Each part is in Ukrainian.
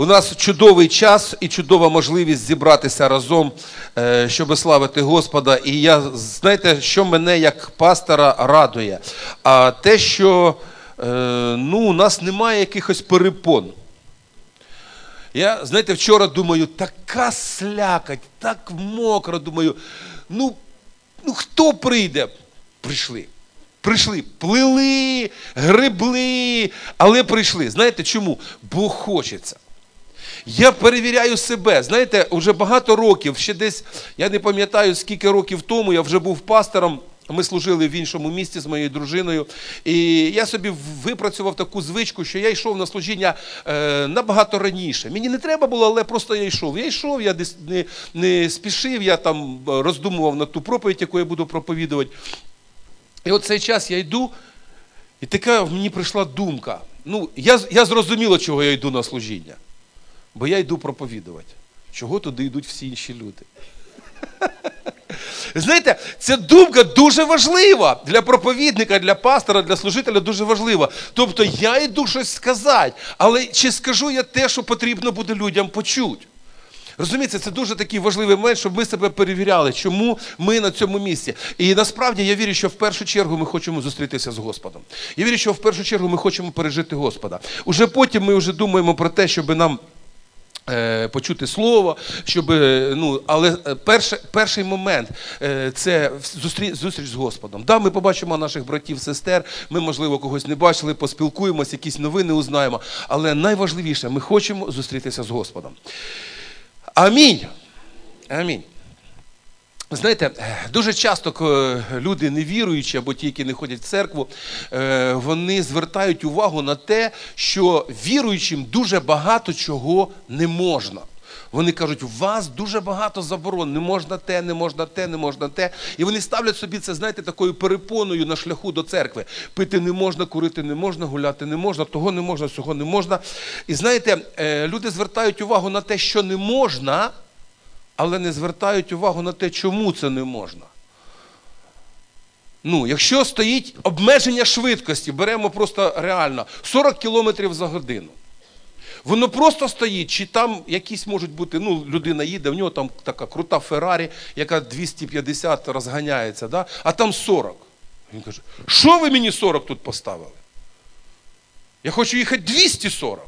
У нас чудовий час і чудова можливість зібратися разом, е, щоб славити Господа. І я знаєте, що мене як пастора радує? А те, що е, ну, у нас немає якихось перепон. Я, знаєте, вчора думаю, така слякать, так мокро, думаю, ну, ну хто прийде? Прийшли. Прийшли, плили, грибли, але прийшли. Знаєте чому? Бо хочеться. Я перевіряю себе. Знаєте, вже багато років, ще десь, я не пам'ятаю, скільки років тому я вже був пастором. Ми служили в іншому місті з моєю дружиною. І я собі випрацював таку звичку, що я йшов на служіння е, набагато раніше. Мені не треба було, але просто я йшов. Я йшов, я десь не, не спішив, я там роздумував на ту проповідь, яку я буду проповідувати. І от цей час я йду, і така в мені прийшла думка. Ну, я, я зрозуміло, чого я йду на служіння. Бо я йду проповідувати. Чого туди йдуть всі інші люди? Знаєте, ця думка дуже важлива для проповідника, для пастора, для служителя дуже важлива. Тобто я йду щось сказати, але чи скажу я те, що потрібно буде людям почути? Розумієте, це дуже такий важливий момент, щоб ми себе перевіряли, чому ми на цьому місці. І насправді я вірю, що в першу чергу ми хочемо зустрітися з Господом. Я вірю, що в першу чергу ми хочемо пережити Господа. Уже потім ми вже думаємо про те, щоб нам. Е, почути слово, щоб ну, але перший, перший момент е, це зустріч, з Господом. Да, ми побачимо наших братів, сестер. Ми, можливо, когось не бачили, поспілкуємося, якісь новини узнаємо. Але найважливіше, ми хочемо зустрітися з Господом. Амінь. Амінь. Знаєте, дуже часто люди невіруючі або ті, які не ходять в церкву, е, вони звертають увагу на те, що віруючим дуже багато чого не можна. Вони кажуть, у вас дуже багато заборон, не можна те, не можна те, не можна те. І вони ставлять собі це, знаєте, такою перепоною на шляху до церкви. Пити не можна, курити не можна, гуляти не можна, того не можна, цього не можна. І знаєте, е, люди звертають увагу на те, що не можна але не звертають увагу на те, чому це не можна. Ну, Якщо стоїть обмеження швидкості, беремо просто реально 40 км за годину. Воно просто стоїть, чи там якісь можуть бути, ну, людина їде, в нього там така крута Феррарі, яка 250 розганяється, да? а там 40. Він каже, що ви мені 40 тут поставили? Я хочу їхати 240.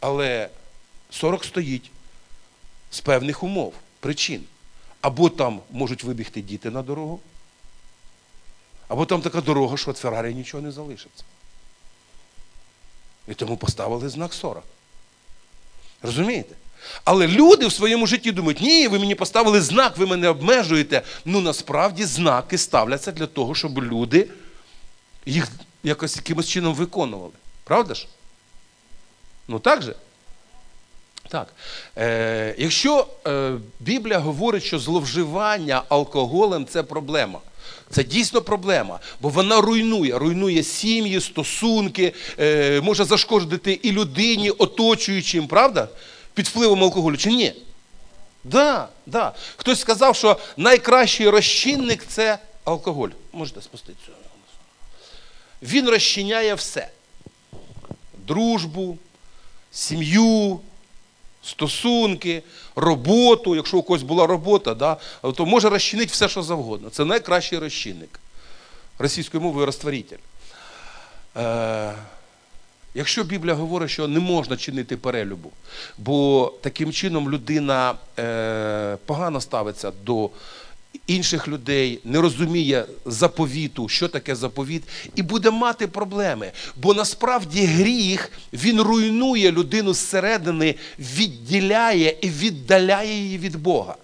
Але 40 стоїть з певних умов, причин. Або там можуть вибігти діти на дорогу, або там така дорога, що від Феррарі нічого не залишиться. І тому поставили знак 40. Розумієте? Але люди в своєму житті думають, ні, ви мені поставили знак, ви мене обмежуєте. Ну насправді знаки ставляться для того, щоб люди їх якось якимось чином виконували. Правда ж? Ну так же? Так. Е, Якщо е, Біблія говорить, що зловживання алкоголем це проблема. Це дійсно проблема, бо вона руйнує, руйнує сім'ї, стосунки, е, може зашкодити і людині, оточуючим, правда? Під впливом алкоголю чи ні? Да, да. Хтось сказав, що найкращий розчинник це алкоголь. Можете спуститися. Він розчиняє все: дружбу, сім'ю стосунки, роботу, якщо у когось була робота, да, то може розчинити все, що завгодно. Це найкращий розчинник. Російською мовою розтворитель. Е, Якщо Біблія говорить, що не можна чинити перелюбу, бо таким чином людина е, погано ставиться до інших людей, не розуміє заповіту, що таке заповіт, і буде мати проблеми. Бо насправді гріх він руйнує людину зсередини, відділяє і віддаляє її від Бога.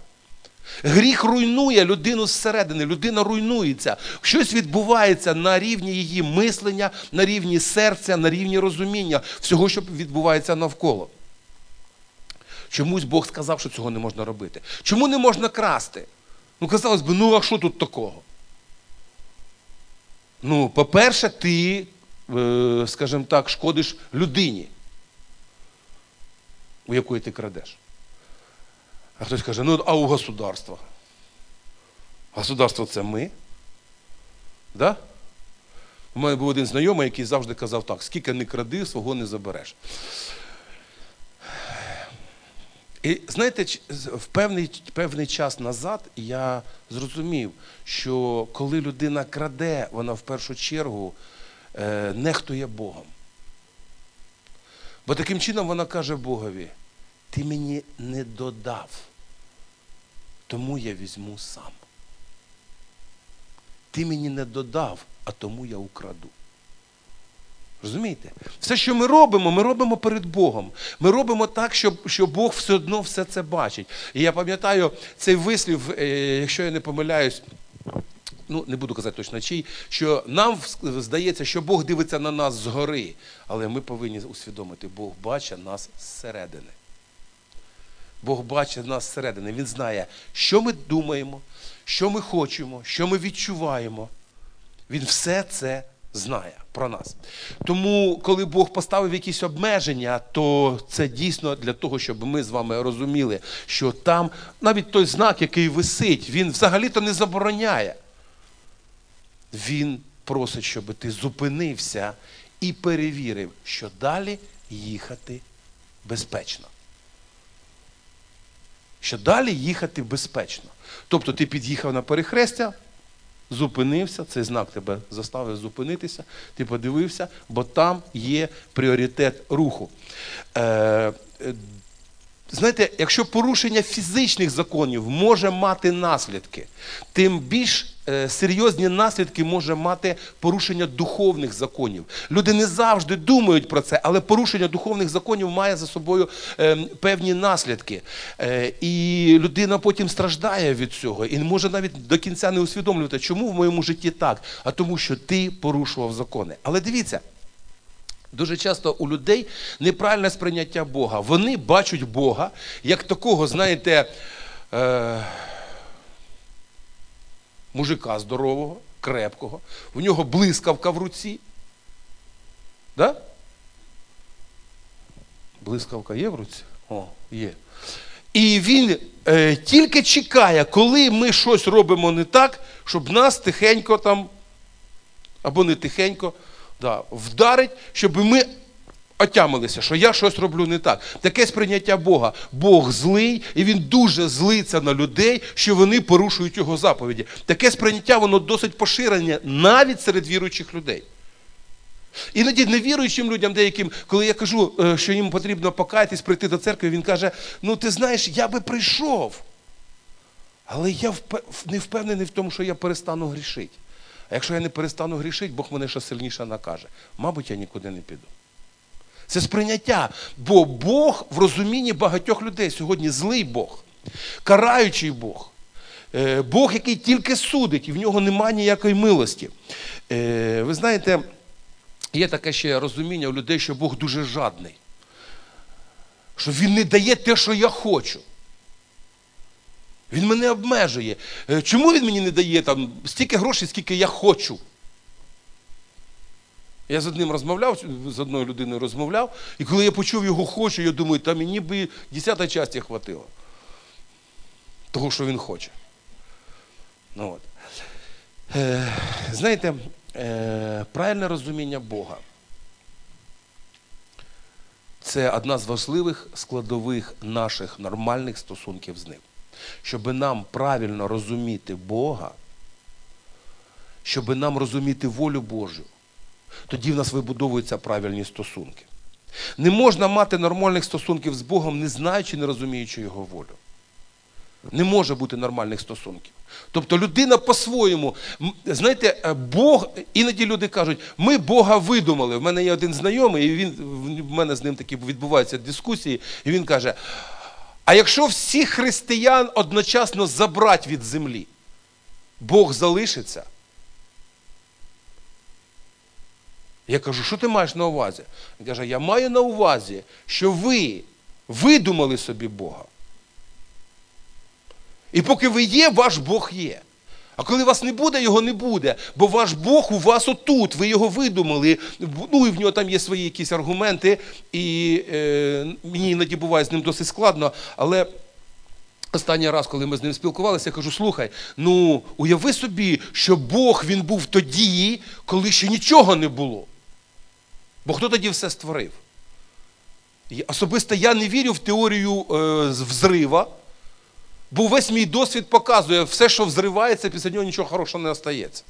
Гріх руйнує людину зсередини, людина руйнується. Щось відбувається на рівні її мислення, на рівні серця, на рівні розуміння всього, що відбувається навколо. Чомусь Бог сказав, що цього не можна робити. Чому не можна красти? Ну, казалось би, ну а що тут такого? Ну, по-перше, ти, е, скажімо так, шкодиш людині, у якої ти крадеш. А хтось каже, ну а у государства? Государство це ми? Да? У мене був один знайомий, який завжди казав так: скільки не кради, свого не забереш. І знаєте, в певний, певний час назад я зрозумів, що коли людина краде, вона в першу чергу е, нехтує Богом. Бо таким чином вона каже Богові: ти мені не додав, тому я візьму сам. Ти мені не додав, а тому я украду. Розумієте? Все, що ми робимо, ми робимо перед Богом. Ми робимо так, щоб, що Бог все одно все це бачить. І я пам'ятаю цей вислів, е, якщо я не помиляюсь, ну не буду казати точно чий, що нам здається, що Бог дивиться на нас згори, але ми повинні усвідомити, Бог бачить нас зсередини. Бог бачить нас зсередини. Він знає, що ми думаємо, що ми хочемо, що ми відчуваємо. Він все це знає про нас. Тому, коли Бог поставив якісь обмеження, то це дійсно для того, щоб ми з вами розуміли, що там навіть той знак, який висить, він взагалі-то не забороняє. Він просить, щоб ти зупинився і перевірив, що далі їхати безпечно що далі їхати безпечно. Тобто ти під'їхав на перехрестя, зупинився, цей знак тебе заставив зупинитися, ти подивився, бо там є пріоритет руху. Е, е, Знаєте, якщо порушення фізичних законів може мати наслідки, тим більш серйозні наслідки може мати порушення духовних законів. Люди не завжди думають про це, але порушення духовних законів має за собою е, певні наслідки. Е, і людина потім страждає від цього і може навіть до кінця не усвідомлювати, чому в моєму житті так, а тому, що ти порушував закони. Але дивіться. Дуже часто у людей неправильне сприйняття Бога. Вони бачать Бога як такого, знаєте, е- мужика здорового, крепкого, в нього блискавка в руці. Да? Блискавка є в руці? О, є. І він е, тільки чекає, коли ми щось робимо не так, щоб нас тихенько там, або не тихенько, да, вдарить, щоб ми отямилися, що я щось роблю не так. Таке сприйняття Бога. Бог злий, і він дуже злиться на людей, що вони порушують його заповіді. Таке сприйняття воно досить поширене навіть серед віруючих людей. Іноді невіруючим людям, деяким, коли я кажу, е, що їм потрібно покаятись, прийти до церкви, він каже: ну ти знаєш, я би прийшов. Але я не впевнений в тому, що я перестану грішити. А якщо я не перестану грішити, Бог мене ще сильніше накаже. Мабуть, я нікуди не піду. Це сприйняття. Бо Бог в розумінні багатьох людей сьогодні злий Бог, караючий Бог. Е, Бог, який тільки судить, і в нього немає ніякої милості. Е, Ви знаєте, є таке ще розуміння у людей, що Бог дуже жадний. Що Він не дає те, що я хочу. Він мене обмежує. Е, Чому він мені не дає там стільки грошей, скільки я хочу? Я з одним розмовляв, з одною людиною розмовляв, і коли я почув його хочу, я думаю, та мені би десята часті хватило. Того, що він хоче. Ну, от. Е, знаєте, е, правильне розуміння Бога. Це одна з важливих складових наших нормальних стосунків з ним. Щоб нам правильно розуміти Бога, щоб нам розуміти волю Божу, тоді в нас вибудовуються правильні стосунки. Не можна мати нормальних стосунків з Богом, не знаючи, не розуміючи Його волю. Не може бути нормальних стосунків. Тобто людина по-своєму, знаєте, е, Бог, іноді люди кажуть, ми Бога видумали. В мене є один знайомий, і він, в мене з ним такі відбуваються дискусії, і він каже: а якщо всіх християн одночасно забрати від землі, Бог залишиться? Я кажу, що ти маєш на увазі? Він каже, я маю на увазі, що ви видумали собі Бога. І поки ви є, ваш Бог є. А коли вас не буде, його не буде. Бо ваш Бог у вас отут, ви його видумали. Ну і в нього там є свої якісь аргументи, і е, мені іноді буває з ним досить складно, але Останній раз, коли ми з ним спілкувалися, я кажу: слухай, ну уяви собі, що Бог він був тоді, коли ще нічого не було. Бо хто тоді все створив? Особисто я не вірю в теорію е, взрива, бо весь мій досвід показує, все, що взривається, після нього нічого хорошого не остається.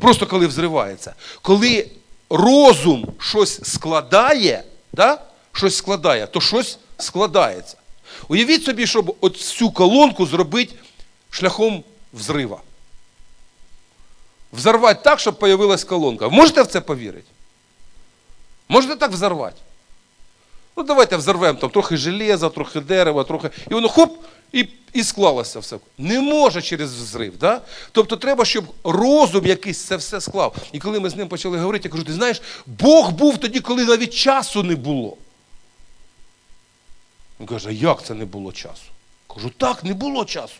Просто коли взривається. Коли розум щось складає, да? щось складає, то щось складається. Уявіть собі, щоб цю колонку зробити шляхом взрива. Взорвати так, щоб з'явилась колонка. Можете в це повірити? Можете так взорвати? Ну, давайте взорвемо там трохи железа, трохи дерева, трохи. І воно хоп, і і склалося все. Не може через взрив. Да? Тобто треба, щоб розум якийсь це все склав. І коли ми з ним почали говорити, я кажу, ти знаєш, Бог був тоді, коли навіть часу не було. Він каже, як це не було часу? Кажу, так, не було часу.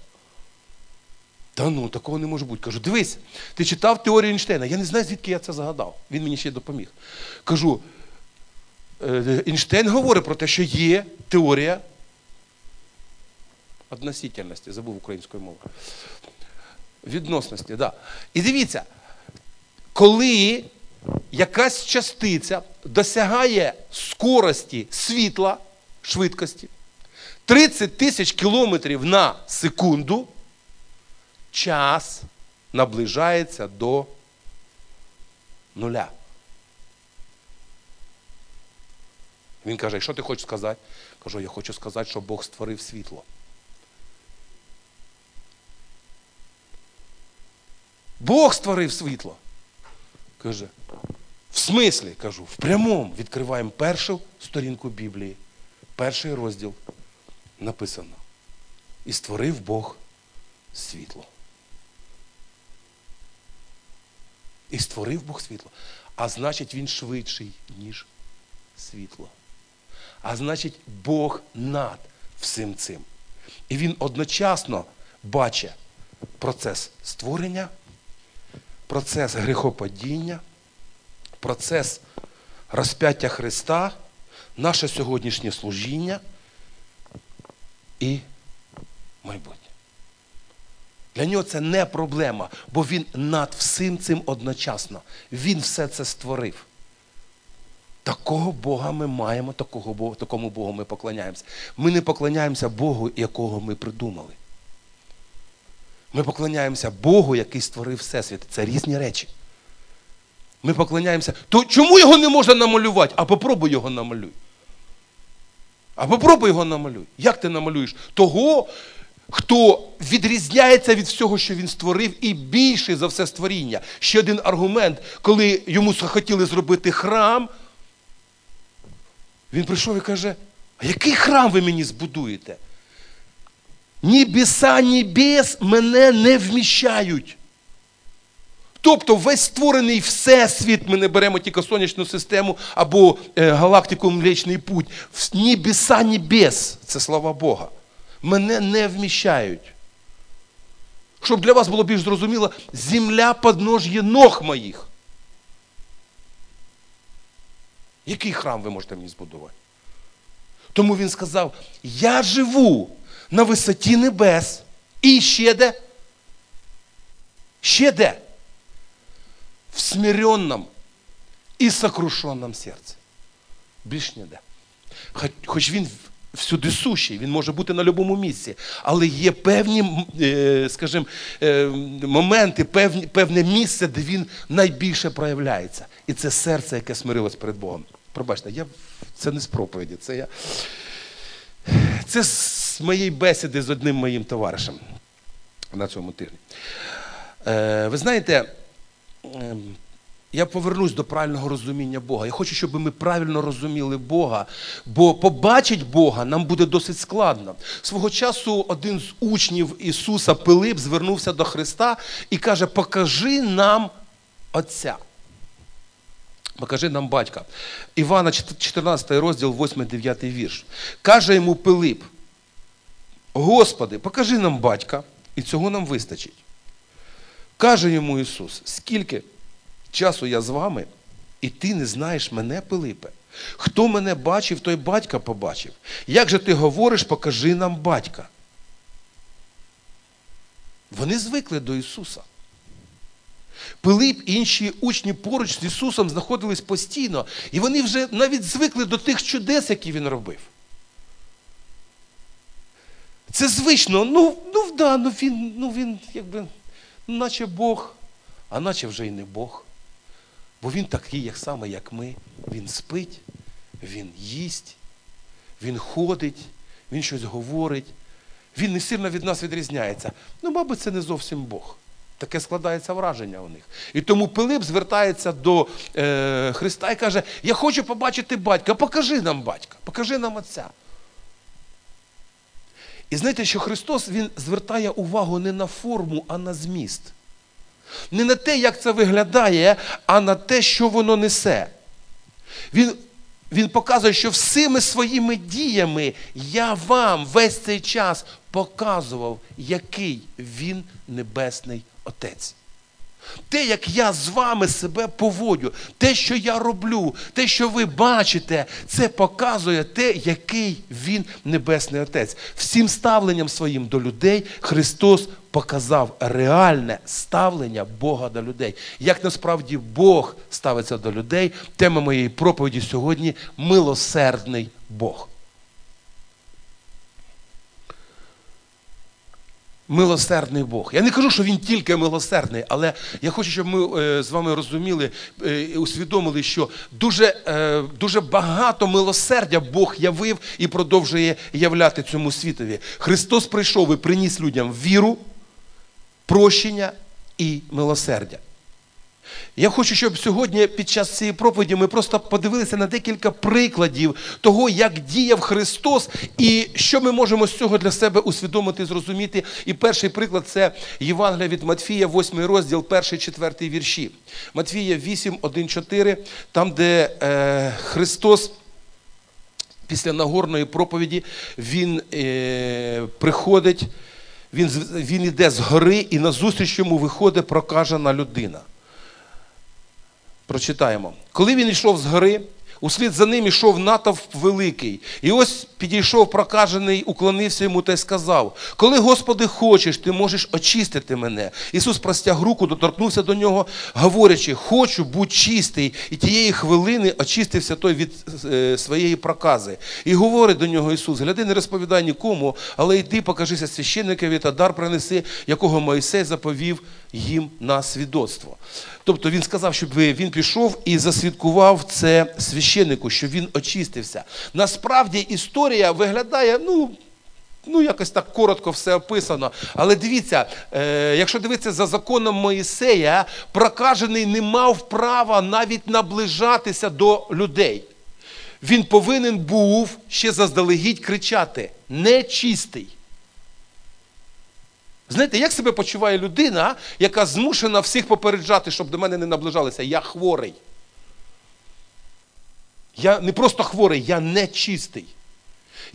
Та ну, такого не може бути. Кажу, дивись, ти читав теорію Ейнштейна. Я не знаю, звідки я це загадав. Він мені ще допоміг. Кажу, «Е, Ейнштейн говорить про те, що є теорія относительності, забув українською мовою. Відносності, так. Да. І дивіться, коли якась частиця досягає скорості світла, швидкості 30 тисяч кілометрів на секунду, час наближається до нуля. Він каже, що ти хочеш сказати? Кажу, я хочу сказати, що Бог створив світло. Бог створив світло. Каже, в смислі, кажу, в прямому відкриваємо першу сторінку Біблії, перший розділ написано. І створив Бог світло. І створив Бог світло. А значить, він швидший, ніж світло. А значить, Бог над всім цим. І він одночасно бачить процес створення, процес гріхопадіння, процес розп'яття Христа, наше сьогоднішнє служіння і майбутнє. Для нього це не проблема, бо він над всім цим одночасно. Він все це створив. Такого Бога ми маємо, такого Бога, такому Богу ми поклоняємося. Ми не поклоняємося Богу, якого ми придумали. Ми поклоняємося Богу, який створив Всесвіт. Це різні речі. Ми поклоняємося. То чому його не можна намалювати? А попробуй його намалюй. А попробуй його намалюй. Як ти намалюєш? Того, хто відрізняється від всього, що він створив, і більший за все створіння. Ще один аргумент, коли йому хотіли зробити храм, він прийшов і каже: а який храм ви мені збудуєте? Ні біса, ні біс мене не вміщають. Тобто весь створений всесвіт, ми не беремо тільки сонячну систему або е, галактику Млечний Путь. Ні біса, ні бес, це слава Бога. Мене не вміщають. Щоб для вас було більш зрозуміло, земля поднож'є ног моїх. Який храм ви можете мені збудувати? Тому він сказав: Я живу на висоті небес. І ще де? Ще де? В смиренном і сокрушенном серці. Більш ніде. Хоч він всюди сущий, він може бути на будь-якому місці, але є певні, е, скажімо, е, моменти, певне місце, де він найбільше проявляється. І це серце, яке смирилось перед Богом. Пробачте, я, це не з проповіді, це я. Це з моєї бесіди з одним моїм товаришем на цьому тижні. Е, ви знаєте, ем, я повернусь до правильного розуміння Бога. Я хочу, щоб ми правильно розуміли Бога, бо побачити Бога нам буде досить складно. Свого часу один з учнів Ісуса Пилип звернувся до Христа і каже: Покажи нам Отця. Покажи нам батька. Івана, 14 розділ, 8-9 вірш. Каже йому Пилип: Господи, покажи нам батька, і цього нам вистачить. Каже йому Ісус, скільки часу я з вами, і ти не знаєш мене, Пилипе. Хто мене бачив, той батька побачив. Як же ти говориш, покажи нам батька. Вони звикли до Ісуса. Пилип і інші учні поруч з Ісусом знаходились постійно, і вони вже навіть звикли до тих чудес, які Він робив. Це звично, ну, ну да, ну він, ну він, якби, наче Бог, а наче вже й не Бог. Бо він такий, як саме, як ми. Він спить, він їсть, він ходить, він щось говорить. Він не сильно від нас відрізняється. Ну, мабуть, це не зовсім Бог. Таке складається враження у них. І тому Пилип звертається до е, Христа і каже: Я хочу побачити батька, покажи нам батька, покажи нам отця. І знаєте, що Христос Він звертає увагу не на форму, а на зміст. Не на те, як це виглядає, а на те, що воно несе. Він він показує, що всіми своїми діями я вам весь цей час показував, який він небесний Отець. Те, як я з вами себе поводю, те, що я роблю, те, що ви бачите, це показує те, який він небесний Отець. Всім ставленням своїм до людей Христос показав реальне ставлення Бога до людей. Як насправді Бог ставиться до людей, тема моєї проповіді сьогодні милосердний Бог. Милосердний Бог. Я не кажу, що він тільки милосердний, але я хочу, щоб ми е, з вами розуміли е, і усвідомили, що дуже е, дуже багато милосердя Бог явив і продовжує являти цьому світові. Христос прийшов і приніс людям віру, прощення і милосердя. Я хочу, щоб сьогодні під час цієї проповіді ми просто подивилися на декілька прикладів того, як діяв Христос, і що ми можемо з цього для себе усвідомити зрозуміти. І перший приклад це Євангелія від Матфія, 8 розділ, 1, 4 вірші. Матфія 8, 1, 4, там, де е, Христос. Після Нагорної проповіді Він е, приходить, він він йде з гори, і назустріч йому виходить прокажена людина. Прочитаємо. Коли він йшов з гори, услід за ним йшов натовп великий. І ось підійшов прокажений, уклонився йому та й сказав: Коли, Господи, хочеш, ти можеш очистити мене. Ісус простяг руку, доторкнувся до нього, говорячи, хочу, будь чистий. І тієї хвилини очистився той від е, своєї прокази. І говорить до нього Ісус: гляди, не розповідай нікому, але йди, покажися священникові та дар принеси, якого Моїсей заповів їм на свідоцтво. Тобто він сказав, щоб він пішов і засвідкував це священнику, що він очистився. Насправді історія виглядає, ну. Ну, якось так коротко все описано. Але дивіться, е, якщо дивитися за законом Моїсея, прокажений не мав права навіть наближатися до людей. Він повинен був ще заздалегідь кричати: нечистий. Знаєте, як себе почуває людина, яка змушена всіх попереджати, щоб до мене не наближалися? Я хворий. Я не просто хворий, я нечистий.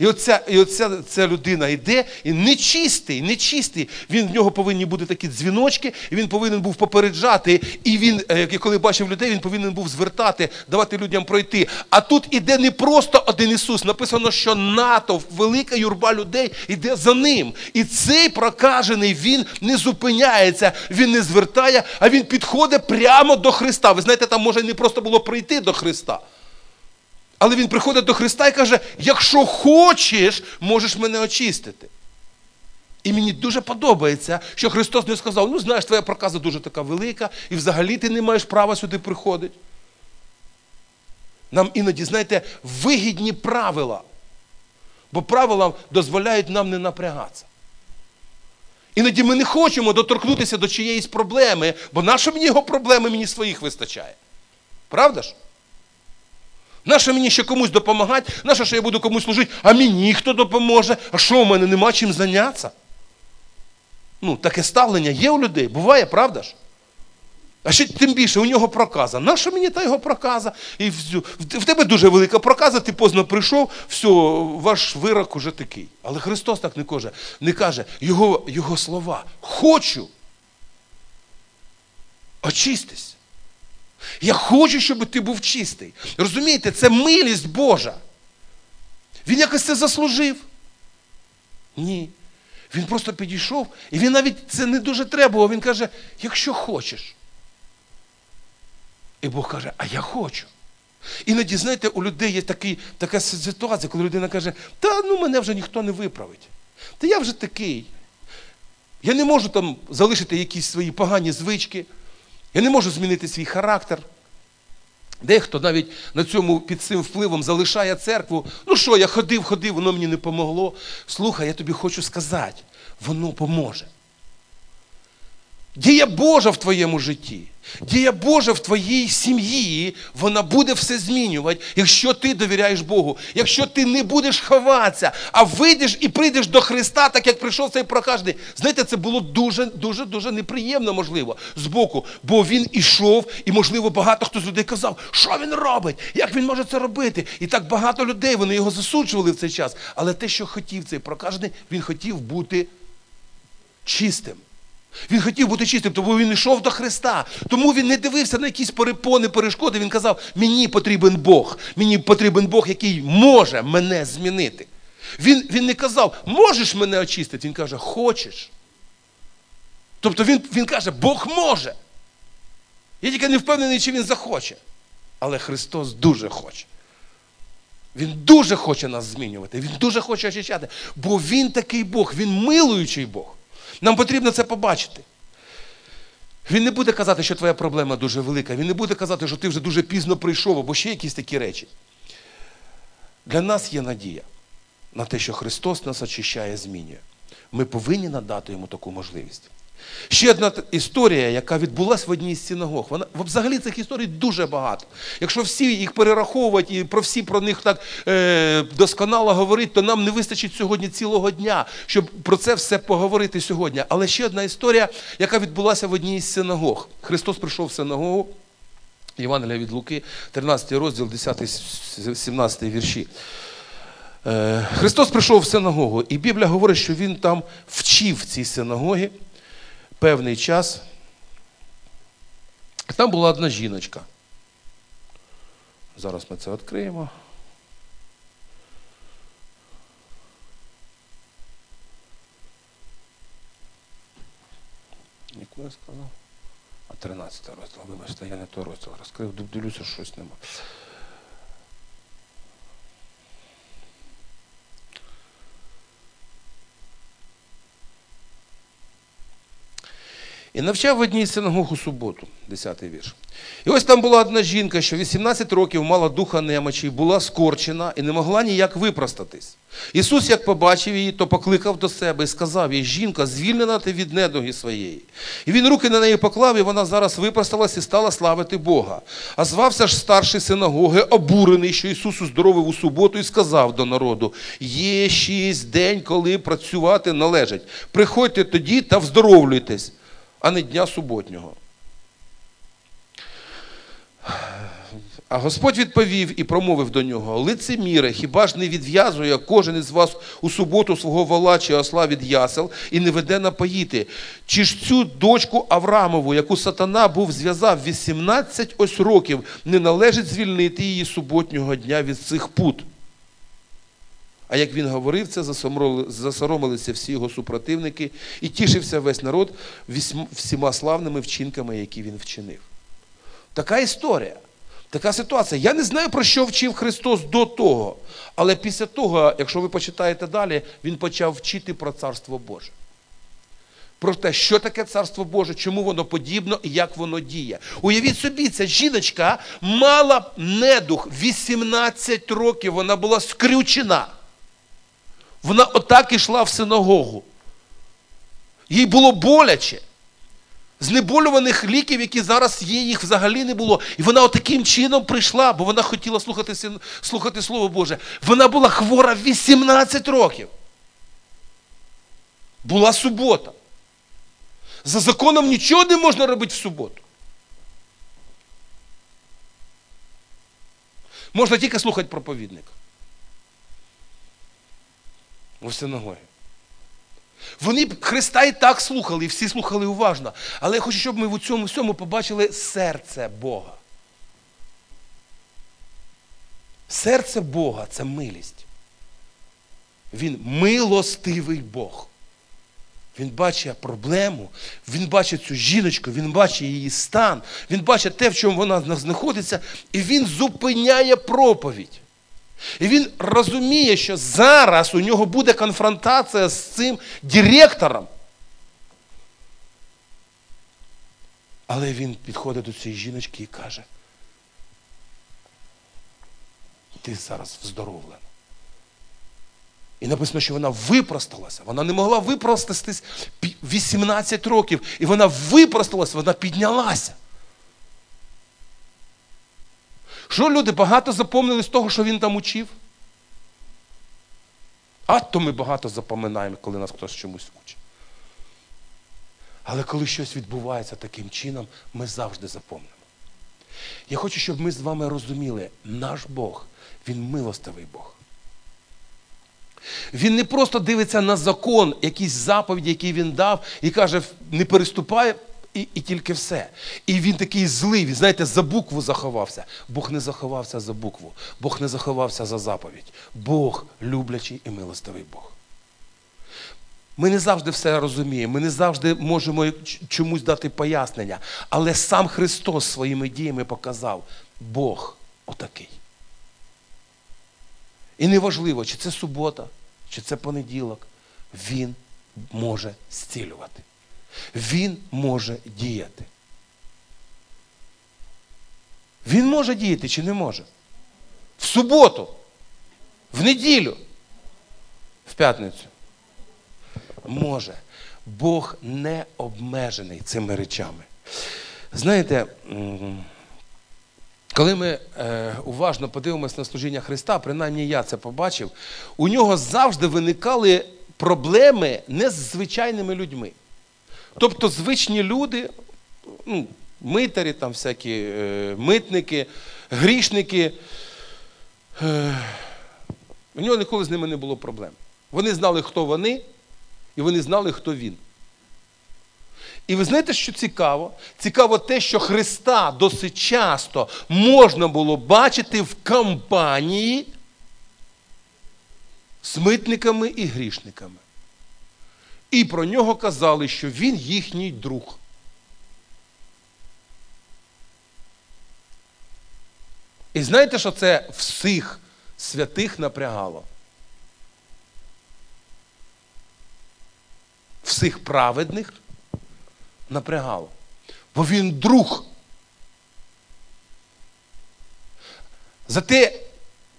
І оця і оця ця людина йде і нечистий, нечистий. Він в нього повинні бути такі дзвіночки, і він повинен був попереджати. І він, е, коли бачив людей, він повинен був звертати, давати людям пройти. А тут іде не просто один Ісус. Написано, що натовп, велика юрба людей іде за ним. І цей прокажений він не зупиняється, він не звертає, а він підходить прямо до Христа. Ви знаєте, там може не просто було прийти до Христа. Але він приходить до Христа і каже: якщо хочеш, можеш мене очистити. І мені дуже подобається, що Христос не сказав: ну, знаєш, твоя проказа дуже така велика, і взагалі ти не маєш права сюди приходити. Нам іноді, знаєте, вигідні правила. Бо правила дозволяють нам не напрягатися. Іноді ми не хочемо доторкнутися до чиєїсь проблеми, бо наша мені його проблеми мені своїх вистачає. Правда ж? Нащо мені ще комусь допомагати? Нащо що я буду комусь служити? А мені хто допоможе? А що в мене нема чим зайнятися? Ну, таке ставлення є у людей, буває, правда ж? А ще тим більше у нього проказа. Наша мені та його проказа? І В тебе дуже велика проказа, ти поздно прийшов, все, ваш вирок уже такий. Але Христос так не каже, не каже його, його слова. Хочу. Очистись. Я хочу, щоб ти був чистий. Розумієте, це милість Божа. Він якось це заслужив? Ні. Він просто підійшов, і він навіть це не дуже требував. Він каже, якщо хочеш. І Бог каже, а я хочу. Іноді, знаєте, у людей є такий, така ситуація, коли людина каже, та ну мене вже ніхто не виправить. Та я вже такий. Я не можу там залишити якісь свої погані звички. Я не можу змінити свій характер. Дехто навіть на цьому під цим впливом залишає церкву. Ну що, я ходив, ходив, воно мені не помогло. Слухай, я тобі хочу сказати, воно поможе. Дія Божа в твоєму житті, дія Божа в твоїй сім'ї, вона буде все змінювати, якщо ти довіряєш Богу, якщо ти не будеш ховатися, а вийдеш і прийдеш до Христа, так як прийшов цей прокажений. Знаєте, це було дуже, дуже, дуже неприємно, можливо, з боку, бо він ішов, і, можливо, багато хто з людей казав, що він робить, як він може це робити. І так багато людей вони його засуджували в цей час. Але те, що хотів цей прокажений, він хотів бути чистим. Він хотів бути чистим, тому він йшов до Христа. Тому він не дивився на якісь перепони, перешкоди. Він казав: мені потрібен Бог, мені потрібен Бог, який може мене змінити. Він він не казав, можеш мене очистити. Він каже, хочеш. Тобто він, він каже, Бог може. Я тільки не впевнений, чи він захоче. Але Христос дуже хоче. Він дуже хоче нас змінювати, Він дуже хоче очищати, бо Він такий Бог, Він милуючий Бог. Нам потрібно це побачити. Він не буде казати, що твоя проблема дуже велика. Він не буде казати, що ти вже дуже пізно прийшов, або ще якісь такі речі. Для нас є надія на те, що Христос нас очищає, змінює. Ми повинні надати йому таку можливість. Ще одна історія, яка відбулася в одній з синагог. Вона взагалі цих історій дуже багато. Якщо всі їх перераховувати і про всі про них так е, досконало говорити, то нам не вистачить сьогодні цілого дня, щоб про це все поговорити сьогодні. Але ще одна історія, яка відбулася в одній з синагог. Христос прийшов в синагогу. Євангелія від Луки, 13 розділ, 10-17 вірші. Е, Христос прийшов в синагогу, і Біблія говорить, що Він там вчив цій синагогі певний час. Там була одна жіночка. Зараз ми це відкриємо. Яку я сказав? А 13 розділ. Вибачте, я не той розділ розкрив, дивлюся, щось нема. І навчав в одній синагог у суботу, 10-й вірш. І ось там була одна жінка, що 18 років мала духа немочі, була скорчена і не могла ніяк випростатись. Ісус, як побачив її, то покликав до себе і сказав їй, жінка, звільнена ти від недуги своєї. І він руки на неї поклав, і вона зараз випросталась і стала славити Бога. А звався ж старший синагоги, обурений, що Ісус уздоровив у суботу, і сказав до народу: є шість день, коли працювати належить. Приходьте тоді та вздоровлюйтесь а не дня суботнього. А Господь відповів і промовив до нього: лицеміре, хіба ж не відв'язує кожен із вас у суботу свого вола чи осла від ясел і не веде напоїти? Чи ж цю дочку Аврамову, яку сатана був зв'язав 18 ось років, не належить звільнити її суботнього дня від цих пут? А як він говорив це, засоромилися всі його супротивники і тішився весь народ всіма славними вчинками, які він вчинив. Така історія, така ситуація. Я не знаю, про що вчив Христос до того. Але після того, якщо ви почитаєте далі, Він почав вчити про Царство Боже. Про те, що таке Царство Боже, чому воно подібно і як воно діє. Уявіть собі, ця жіночка мала недух 18 років, вона була скрючена. Вона отак ішла в синагогу. Їй було боляче. Знеболюваних ліків, які зараз є, їх взагалі не було. І вона отаким чином прийшла, бо вона хотіла слухати слухати Слово Боже. Вона була хвора 18 років. Була субота. За законом нічого не можна робити в суботу. Можна тільки слухати проповідника в синагогі. Вони б Христа і так слухали, і всі слухали уважно. Але я хочу, щоб ми в цьому всьому побачили серце Бога. Серце Бога це милість. Він милостивий Бог. Він бачить проблему, він бачить цю жіночку, він бачить її стан, він бачить те, в чому вона знаходиться, і він зупиняє проповідь. І він розуміє, що зараз у нього буде конфронтація з цим директором. Але він підходить до цієї жіночки і каже, ти зараз вздоровлена. І написано, що вона випросталася. Вона не могла випростатись 18 років. І вона випросталася, вона піднялася. Що люди багато запомнили з того, що він там учив? А то ми багато запоминаємо, коли нас хтось чомусь учить. Але коли щось відбувається таким чином, ми завжди запомнимо. Я хочу, щоб ми з вами розуміли, наш Бог, Він милостивий Бог. Він не просто дивиться на закон, якісь заповіді, які він дав, і каже, не переступає і і тільки все. І він такий злий, він, знаєте, за букву заховався. Бог не заховався за букву, Бог не заховався за заповідь. Бог люблячий і милостивий Бог. Ми не завжди все розуміємо, ми не завжди можемо чомусь дати пояснення. Але сам Христос своїми діями показав, Бог отакий. І неважливо, чи це субота, чи це понеділок, Він може зцілювати. Він може діяти. Він може діяти чи не може? В суботу, в неділю, в п'ятницю. Може. Бог не обмежений цими речами. Знаєте, коли ми е, уважно подивимося на служіння Христа, принаймні я це побачив, у нього завжди виникали проблеми не з звичайними людьми. Тобто звичні люди, ну, митарі, там всякі е, митники, грішники, е, у нього ніколи з ними не було проблем. Вони знали, хто вони, і вони знали, хто він. І ви знаєте, що цікаво? Цікаво те, що Христа досить часто можна було бачити в компанії з митниками і грішниками. І про нього казали, що він їхній друг. І знаєте, що це всіх святих напрягало? Всіх праведних напрягало. Бо він друг. За те,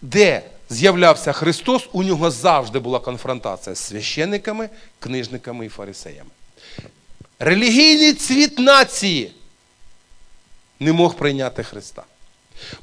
де з'являвся Христос, у нього завжди була конфронтація з священниками, книжниками і фарисеями. Релігійний цвіт нації не мог прийняти Христа.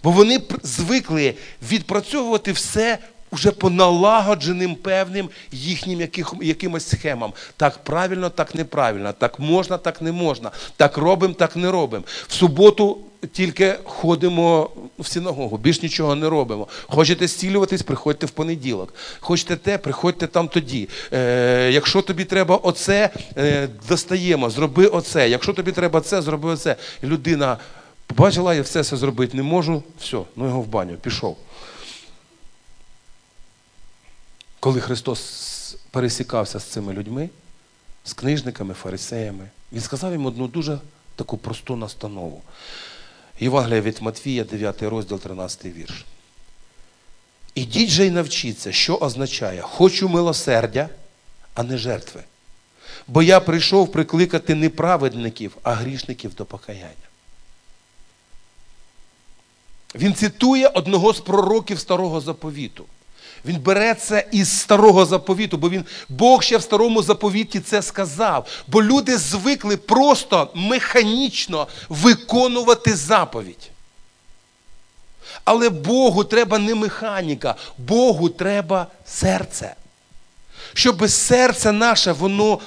Бо вони звикли відпрацьовувати все уже по налагодженим певним їхнім яких, якимось схемам. Так правильно, так неправильно, так можна, так не можна, так робимо, так не робимо. В суботу тільки ходимо в синагогу, більш нічого не робимо. Хочете зцілюватись, приходьте в понеділок. Хочете те, приходьте там тоді. Е, Якщо тобі треба оце, е, достаємо, зроби оце. Якщо тобі треба це, зроби оце. Людина побачила, я все це зробити не можу, все, ну його в баню, пішов. Коли Христос пересікався з цими людьми, з книжниками, фарисеями, Він сказав їм одну дуже таку просту настанову. Євангелія від Матвія, 9 розділ, 13 вірш. Ідіть же й навчіться, що означає хочу милосердя, а не жертви. Бо я прийшов прикликати не праведників, а грішників до покаяння. Він цитує одного з пророків старого заповіту. Він бере це із старого заповіту, бо він Бог ще в старому заповіті це сказав. Бо люди звикли просто механічно виконувати заповідь. Але Богу треба не механіка, Богу треба серце. Щоб серце наше, воно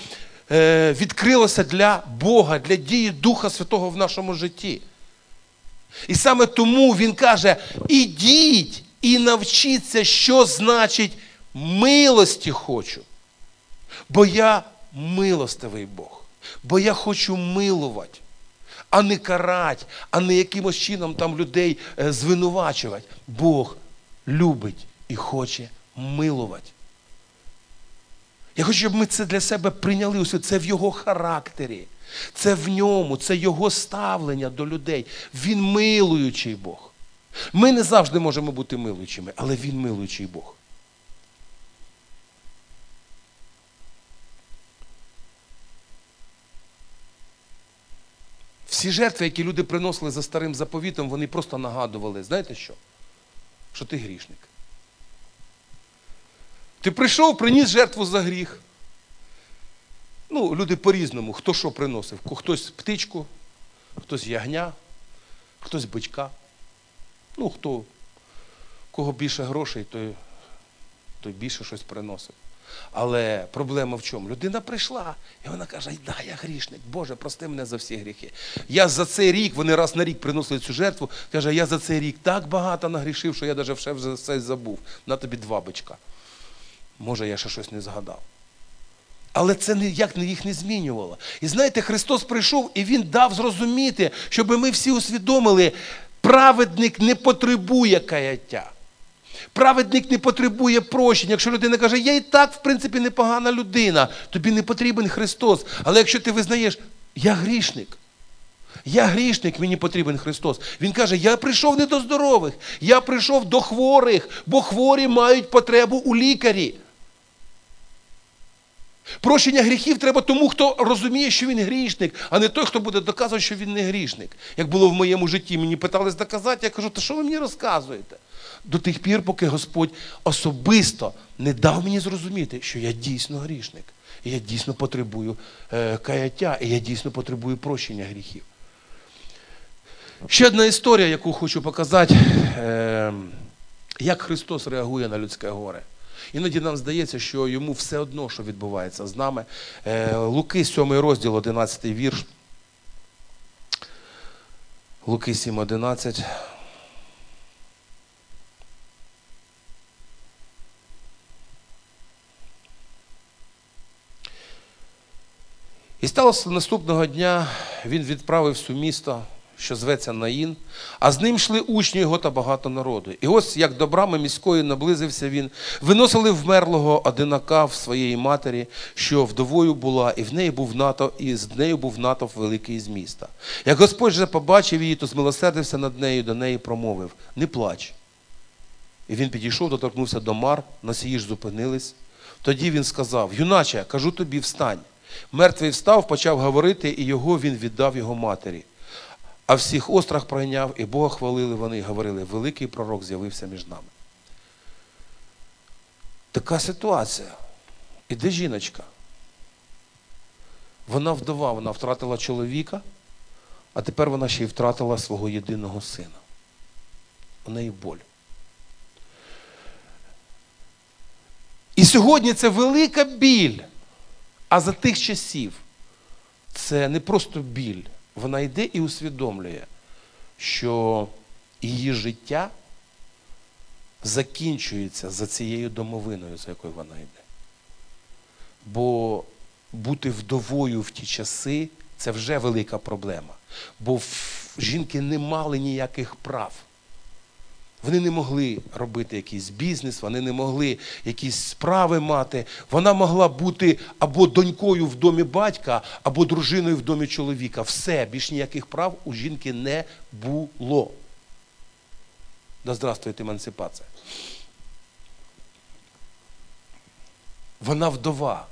е, відкрилося для Бога, для дії Духа Святого в нашому житті. І саме тому Він каже: ідіть і навчіться, що значить милості хочу. Бо я милостивий Бог, бо я хочу милувати, а не карати, а не якимось чином там людей е, звинувачувати. Бог любить і хоче милувати. Я хочу, щоб ми це для себе прийняли. Усе. Це в його характері, це в ньому, це його ставлення до людей. Він милуючий Бог. Ми не завжди можемо бути милуючими, але він милуючий Бог. Всі жертви, які люди приносили за старим заповітом, вони просто нагадували, знаєте що? Що ти грішник. Ти прийшов, приніс жертву за гріх. Ну, люди по-різному, хто що приносив. Хтось птичку, хтось ягня, хтось бичка. Ну, хто, кого більше грошей, той, той більше щось приносив. Але проблема в чому? Людина прийшла, і вона каже: да, я грішник, Боже, прости мене за всі гріхи. Я за цей рік, вони раз на рік приносили цю жертву, каже, я за цей рік так багато нагрішив, що я навіть вже все забув. На тобі два бичка. Може, я ще щось не згадав. Але це ніяк їх не змінювало. І знаєте, Христос прийшов і Він дав зрозуміти, щоб ми всі усвідомили, праведник не потребує каяття. Праведник не потребує прощення. Якщо людина каже, я і так, в принципі, непогана людина, тобі не потрібен Христос. Але якщо ти визнаєш, я грішник, я грішник, мені потрібен Христос. Він каже, я прийшов не до здорових, я прийшов до хворих, бо хворі мають потребу у лікарі. Прощення гріхів треба тому, хто розуміє, що він грішник, а не той, хто буде доказувати, що він не грішник. Як було в моєму житті, мені питались доказати, я кажу, та що ви мені розказуєте? До тих пір, поки Господь особисто не дав мені зрозуміти, що я дійсно грішник. І я дійсно потребую е, каяття, і я дійсно потребую прощення гріхів. Ще одна історія, яку хочу показати, е, як Христос реагує на людське горе. Іноді нам здається, що йому все одно, що відбувається з нами. Е, Луки, 7 розділ, 11 вірш. Луки 7, 11. І сталося наступного дня, він відправився у місто, що зветься Наїн, а з ним йшли учні його та багато народу. І ось як до брами міської наблизився він, виносили вмерлого одинака в своєї матері, що вдовою була, і в неї був НАТО, і з нею був натовп великий з міста. Як Господь же побачив її, то змилосердився над нею, до неї промовив: Не плач. І він підійшов, доторкнувся до мар, носії ж зупинились. Тоді він сказав: Юначе, кажу тобі, встань. Мертвий встав, почав говорити, і його він віддав його матері. А всіх острах пройняв, і Бога хвалили вони і говорили, великий пророк з'явився між нами. Така ситуація. Іде жіночка. Вона вдова, вона втратила чоловіка, а тепер вона ще й втратила свого єдиного сина. У неї боль. І сьогодні це велика біль. А за тих часів це не просто біль. Вона йде і усвідомлює, що її життя закінчується за цією домовиною, за якою вона йде. Бо бути вдовою в ті часи це вже велика проблема. Бо жінки не мали ніяких прав. Вони не могли робити якийсь бізнес, вони не могли якісь справи мати. Вона могла бути або донькою в домі батька, або дружиною в домі чоловіка. Все, більш ніяких прав у жінки не було. Да здравствуйте, емансипація. Вона вдова.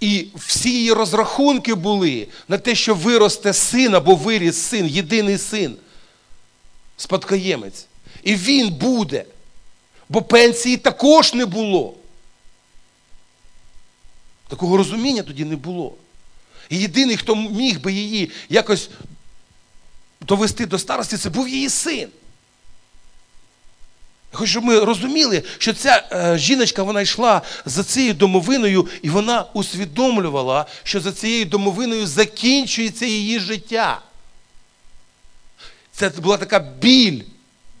І всі її розрахунки були на те, що виросте син або виріс син, єдиний син, спадкоємець. І він буде. Бо пенсії також не було. Такого розуміння тоді не було. І єдиний, хто міг би її якось довести до старості, це був її син. Я хочу, щоб ми розуміли, що ця е, жіночка вона йшла за цією домовиною, і вона усвідомлювала, що за цією домовиною закінчується її життя. Це була така біль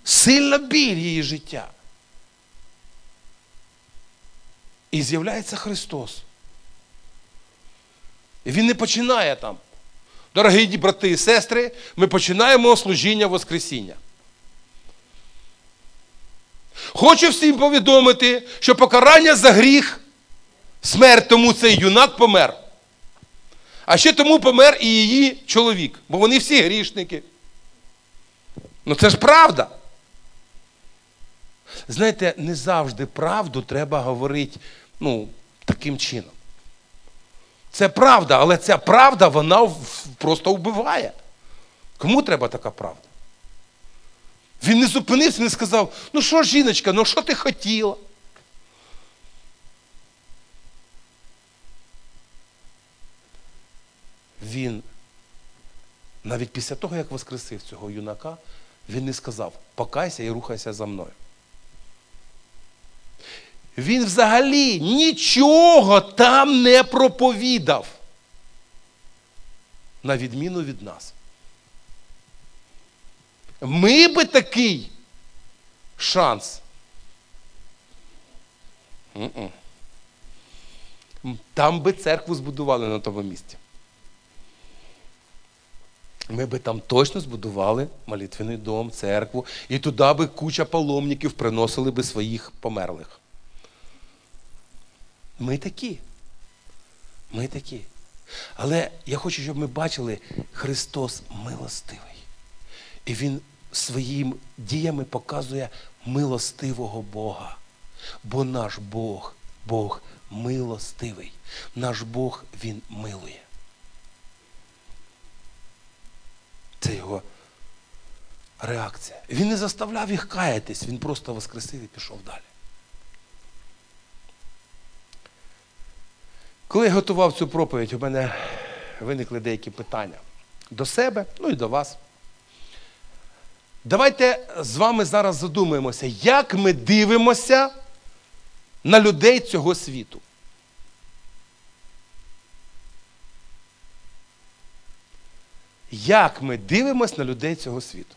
сильна біль її життя. І з'являється Христос. І Він не починає там. Дорогі брати і сестри, ми починаємо служіння Воскресіння. Хочу всім повідомити, що покарання за гріх, смерть тому цей юнак помер. А ще тому помер і її чоловік, бо вони всі грішники. Ну це ж правда. Знаєте, не завжди правду треба говорити ну, таким чином. Це правда, але ця правда, вона просто вбиває. Кому треба така правда? Він не зупинився, не сказав, ну що, жіночка, ну що ти хотіла? Він навіть після того, як воскресив цього юнака, він не сказав, покайся і рухайся за мною. Він взагалі нічого там не проповідав. На відміну від нас. Ми би такий шанс. Там би церкву збудували на тому місці. Ми би там точно збудували молитвений дом, церкву, і туди би куча паломників приносили би своїх померлих. Ми такі. Ми такі. Але я хочу, щоб ми бачили, Христос милостивий. І Він своїми діями показує милостивого Бога. Бо наш Бог, Бог милостивий. Наш Бог Він милує. Це його реакція. Він не заставляв їх каятись, він просто воскресив і пішов далі. Коли я готував цю проповідь, у мене виникли деякі питання до себе, ну і до вас. Давайте з вами зараз задумаємося, як ми дивимося на людей цього світу. Як ми дивимося на людей цього світу?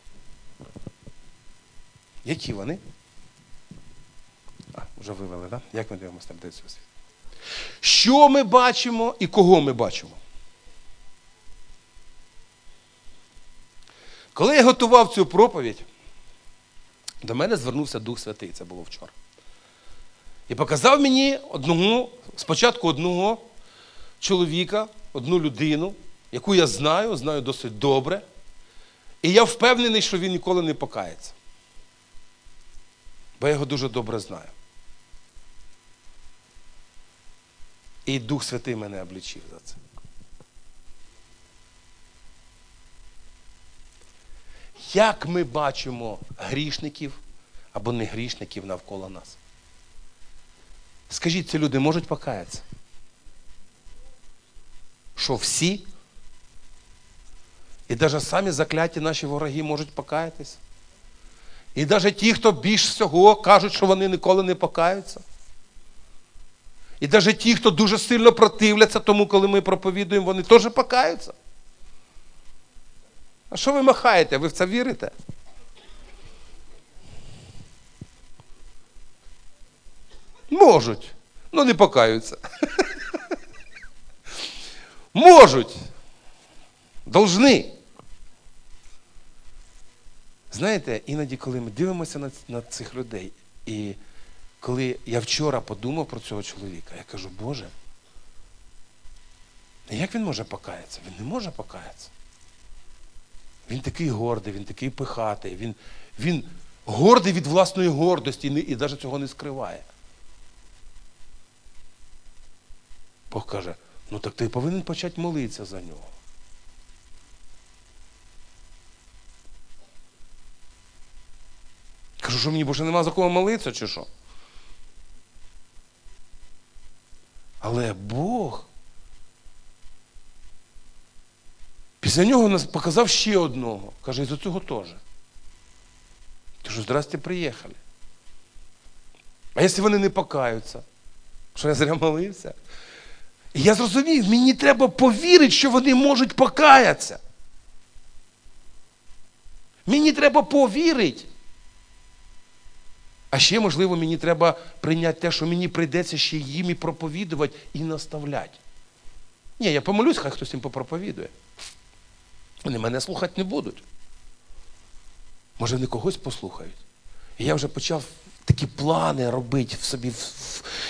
Які вони? А, вже вивели, так? Да? Як ми дивимося на людей цього світу? Що ми бачимо і кого ми бачимо? Коли я готував цю проповідь, до мене звернувся Дух Святий, це було вчора. І показав мені одного, спочатку одного чоловіка, одну людину, яку я знаю, знаю досить добре. І я впевнений, що він ніколи не покається. Бо я його дуже добре знаю. І Дух Святий мене облічив за це. Як ми бачимо грішників або не грішників навколо нас? Скажіть, ці люди можуть покаятися? Що всі? І навіть самі закляті наші вороги можуть покаятися? І навіть ті, хто більш всього кажуть, що вони ніколи не покаються? І навіть ті, хто дуже сильно противляться тому, коли ми проповідуємо, вони теж покаються. А що ви махаєте? Ви в це вірите? Можуть, але не покаються. Можуть. Должны. Знаєте, іноді, коли ми дивимося на, на цих людей, і коли я вчора подумав про цього чоловіка, я кажу, Боже, як він може покаятися? Він не може покаятися. Він такий гордий, він такий пихатий, він, він гордий від власної гордості і, не- і навіть цього не скриває. Бог каже, ну так ти повинен почати молитися за нього. Кажу, що мені більше нема за кого молитися, чи що? Але Бог після нього нас показав ще одного. Каже, і за цього теж. Кажу, здрасте, приїхали. А якщо вони не покаються, що я зря молився? І я зрозумів, мені треба повірити, що вони можуть покаятися. Мені треба повірити. А ще, можливо, мені треба прийняти те, що мені прийдеться ще їм і проповідувати і наставляти. Ні, я помолюсь, хай хтось їм попроповідує. Вони мене слухати не будуть. Може, вони когось послухають. І я вже почав такі плани робити в собі,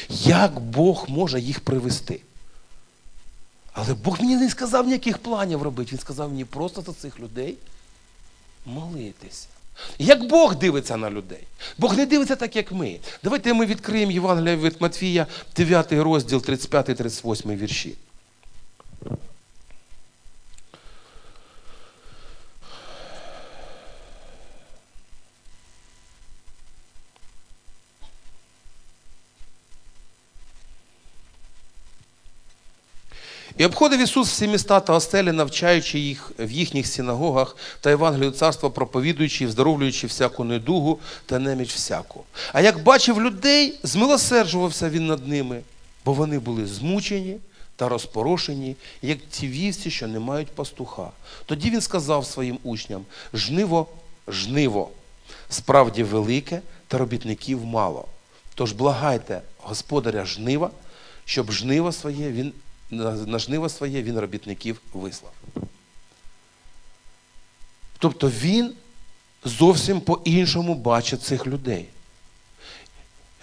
як Бог може їх привести. Але Бог мені не сказав ніяких планів робити. Він сказав мені просто за цих людей молитися. Як Бог дивиться на людей? Бог не дивиться так, як ми. Давайте ми відкриємо Євангелія від Матвія, 9 розділ, 35-38 вірші. І обходив Ісус всі міста та оселі, навчаючи їх в їхніх синагогах та Євангелію царства, проповідуючи і вздоровлюючи всяку недугу та неміч всяку. А як бачив людей, змилосерджувався він над ними, бо вони були змучені та розпорошені, як ті вівці, що не мають пастуха. Тоді він сказав своїм учням: жниво, жниво, справді велике, та робітників мало. Тож благайте господаря жнива, щоб жниво своє він на жниво своє він робітників вислав. Тобто він зовсім по-іншому бачить цих людей.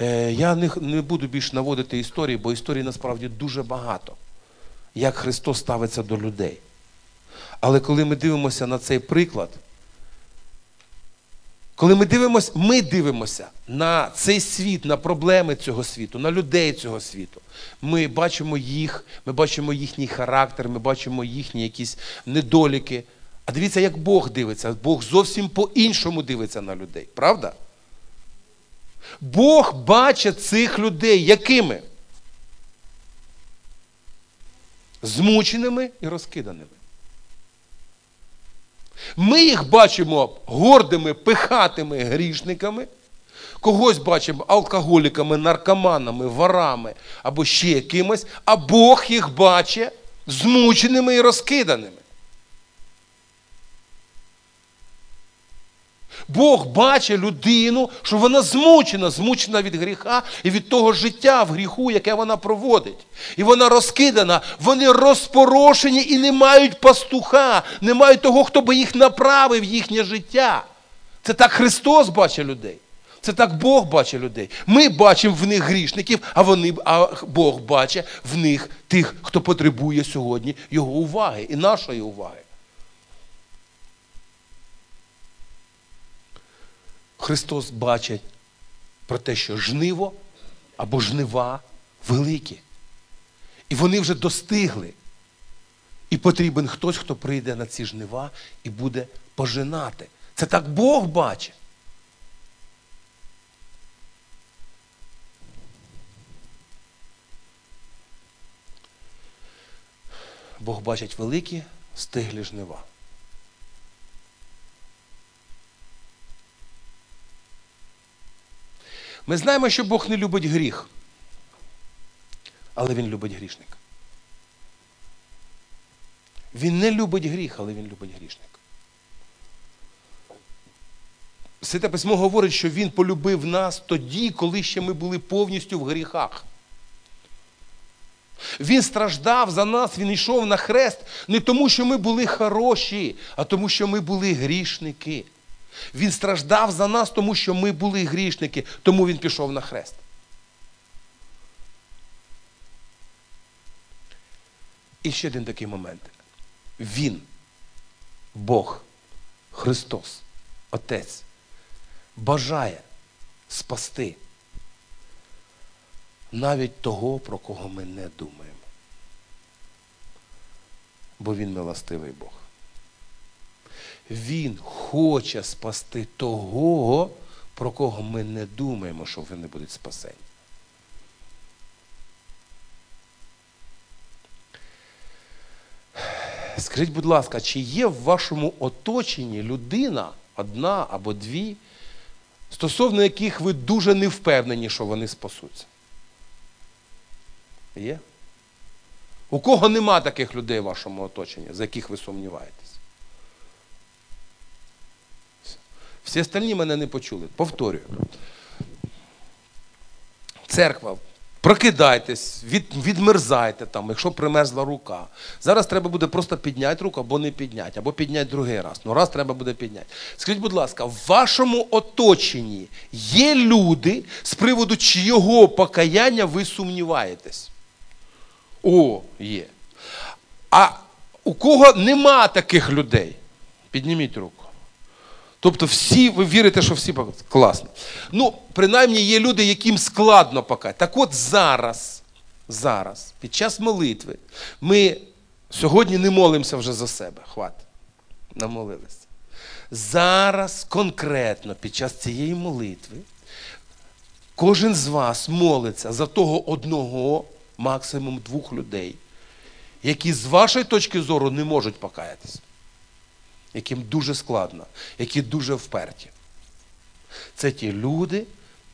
Е, Я не, буду більш наводити історії, бо історій насправді дуже багато, як Христос ставиться до людей. Але коли ми дивимося на цей приклад, коли ми дивимося, ми дивимося на цей світ, на проблеми цього світу, на людей цього світу. Ми бачимо їх, ми бачимо їхній характер, ми бачимо їхні якісь недоліки. А дивіться, як Бог дивиться. Бог зовсім по-іншому дивиться на людей. Правда? Бог бачить цих людей якими? Змученими і розкиданими. Ми їх бачимо гордими, пихатими грішниками, когось бачимо алкоголіками, наркоманами, ворами або ще якимось, а Бог їх бачить змученими і розкиданими. Бог бачить людину, що вона змучена, змучена від гріха і від того життя в гріху, яке вона проводить. І вона розкидана, вони розпорошені і не мають пастуха, не мають того, хто би їх направив їхнє життя. Це так Христос бачить людей. Це так Бог бачить людей. Ми бачимо в них грішників, а вони, а Бог бачить в них тих, хто потребує сьогодні його уваги і нашої уваги. Христос бачить про те, що жниво або жнива великі. І вони вже достигли. І потрібен хтось, хто прийде на ці жнива і буде пожинати. Це так Бог бачить. Бог бачить великі стиглі жнива. Ми знаємо, що Бог не любить гріх, але Він любить грішника. Він не любить гріх, але він любить грішника. Святе письмо говорить, що Він полюбив нас тоді, коли ще ми були повністю в гріхах. Він страждав за нас, він йшов на хрест не тому, що ми були хороші, а тому, що ми були грішники. Він страждав за нас, тому що ми були грішники, тому він пішов на хрест. І ще один такий момент. Він, Бог, Христос, Отець, бажає спасти навіть того, про кого ми не думаємо. Бо він милостивий Бог. Він хоче спасти того, про кого ми не думаємо, що вони будуть спасені. Скажіть, будь ласка, чи є в вашому оточенні людина, одна або дві, стосовно яких ви дуже не впевнені, що вони спасуться? Є? У кого нема таких людей в вашому оточенні, за яких ви сумніваєтесь? Всі остальні мене не почули. Повторюю. Церква Прокидайтесь, від, відмерзайте там, якщо примерзла рука. Зараз треба буде просто підняти руку або не підняти, або підняти другий раз. Ну раз треба буде підняти. Скажіть, будь ласка, в вашому оточенні є люди, з приводу чийого покаяння ви сумніваєтесь? О, є. А у кого нема таких людей? Підніміть руку. Тобто всі, ви вірите, що всі? Класно. Ну, принаймні є люди, яким складно покати. Так от зараз, зараз, під час молитви, ми сьогодні не молимося вже за себе. Хватить. Намолилися. Зараз конкретно під час цієї молитви кожен з вас молиться за того одного, максимум двох людей, які з вашої точки зору не можуть покаятися яким дуже складно, які дуже вперті. Це ті люди,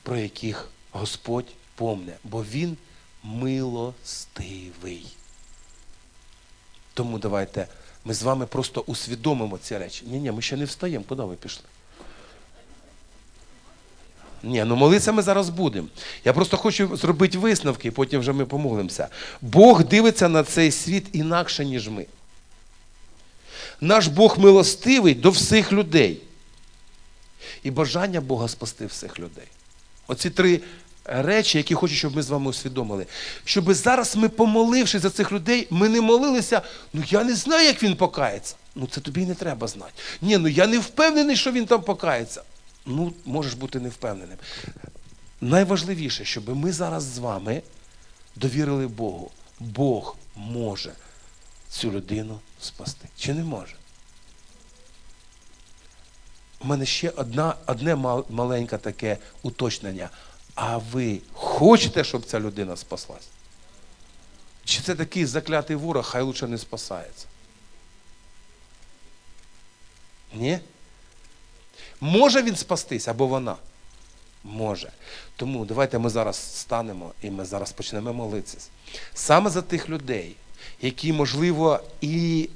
про яких Господь помне, бо Він милостивий. Тому давайте ми з вами просто усвідомимо ці речі. Ні, ні, ми ще не встаємо. Куди ви пішли? Ні, ну молитися ми зараз будемо. Я просто хочу зробити висновки, потім вже ми помолимося. Бог дивиться на цей світ інакше, ніж ми наш Бог милостивий до всіх людей. І бажання Бога спасти всіх людей. Оці три речі, які хочу, щоб ми з вами усвідомили. Щоб зараз ми, помолившись за цих людей, ми не молилися, ну я не знаю, як він покається. Ну це тобі не треба знати. Ні, ну я не впевнений, що він там покається. Ну, можеш бути не впевненим. Найважливіше, щоб ми зараз з вами довірили Богу. Бог може цю людину спасти. Чи не може? У мене ще одна, одне маленьке таке уточнення. А ви хочете, щоб ця людина спаслась? Чи це такий заклятий ворог, хай лучше не спасається? Ні? Може він спастись або вона? Може. Тому давайте ми зараз станемо і ми зараз почнемо молитися. Саме за тих людей, які, можливо, і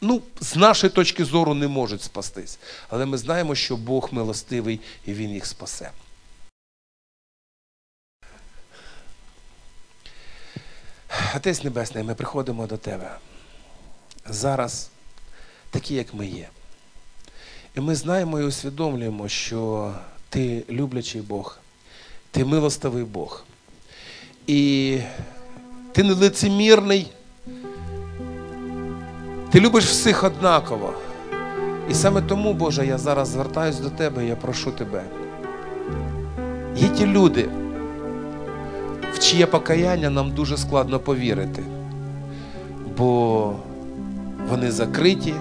ну, з нашої точки зору не можуть спастись. Але ми знаємо, що Бог милостивий і Він їх спасе. Отець Небесний, ми приходимо до Тебе. Зараз такі, як ми є. І ми знаємо і усвідомлюємо, що Ти люблячий Бог, Ти милостивий Бог. І ти не лицемірний. Ти любиш всіх однаково. І саме тому, Боже, я зараз звертаюся до Тебе я прошу Тебе. Є ті люди, в чиє покаяння нам дуже складно повірити, бо вони закриті,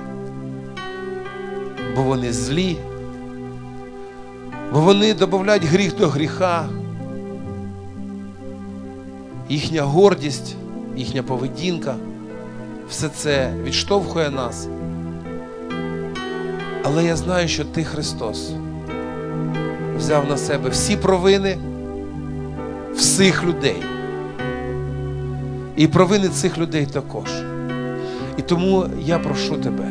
бо вони злі, бо вони додають гріх до гріха їхня гордість, їхня поведінка, все це відштовхує нас. Але я знаю, що Ти, Христос, взяв на себе всі провини всіх людей. І провини цих людей також. І тому я прошу тебе,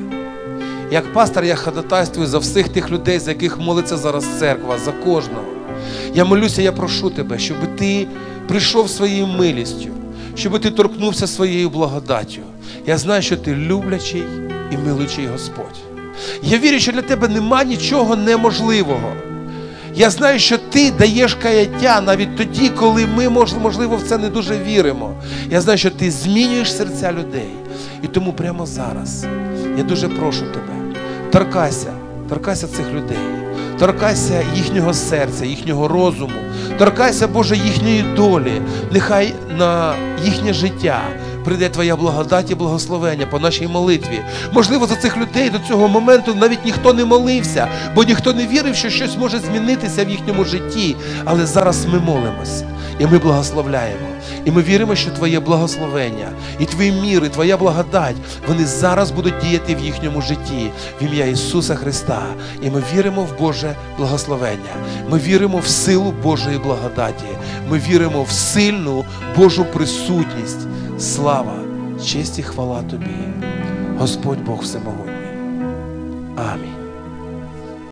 як пастор, я ходатайствую за всіх тих людей, за яких молиться зараз церква, за кожного. Я молюся, я прошу тебе, щоб ти прийшов своєю милістю, щоб ти торкнувся своєю благодаттю. Я знаю, що ти люблячий і милучий Господь. Я вірю, що для тебе нема нічого неможливого. Я знаю, що ти даєш каяття навіть тоді, коли ми, можливо, в це не дуже віримо. Я знаю, що ти змінюєш серця людей. І тому прямо зараз я дуже прошу тебе, торкайся, торкайся цих людей торкайся їхнього серця, їхнього розуму, торкайся, Боже, їхньої долі, нехай на їхнє життя. Прийде Твоя благодать і благословення по нашій молитві. Можливо, за цих людей до цього моменту навіть ніхто не молився, бо ніхто не вірив, що щось може змінитися в їхньому житті. Але зараз ми молимося і ми благословляємо. І ми віримо, що Твоє благословення і Твої міри, Твоя благодать, вони зараз будуть діяти в їхньому житті в ім'я Ісуса Христа. І ми віримо в Боже благословення. Ми віримо в силу Божої благодаті. Ми віримо в сильну Божу присутність. Слава, честь і хвала Тобі, Господь Бог Всемогутній. Амінь.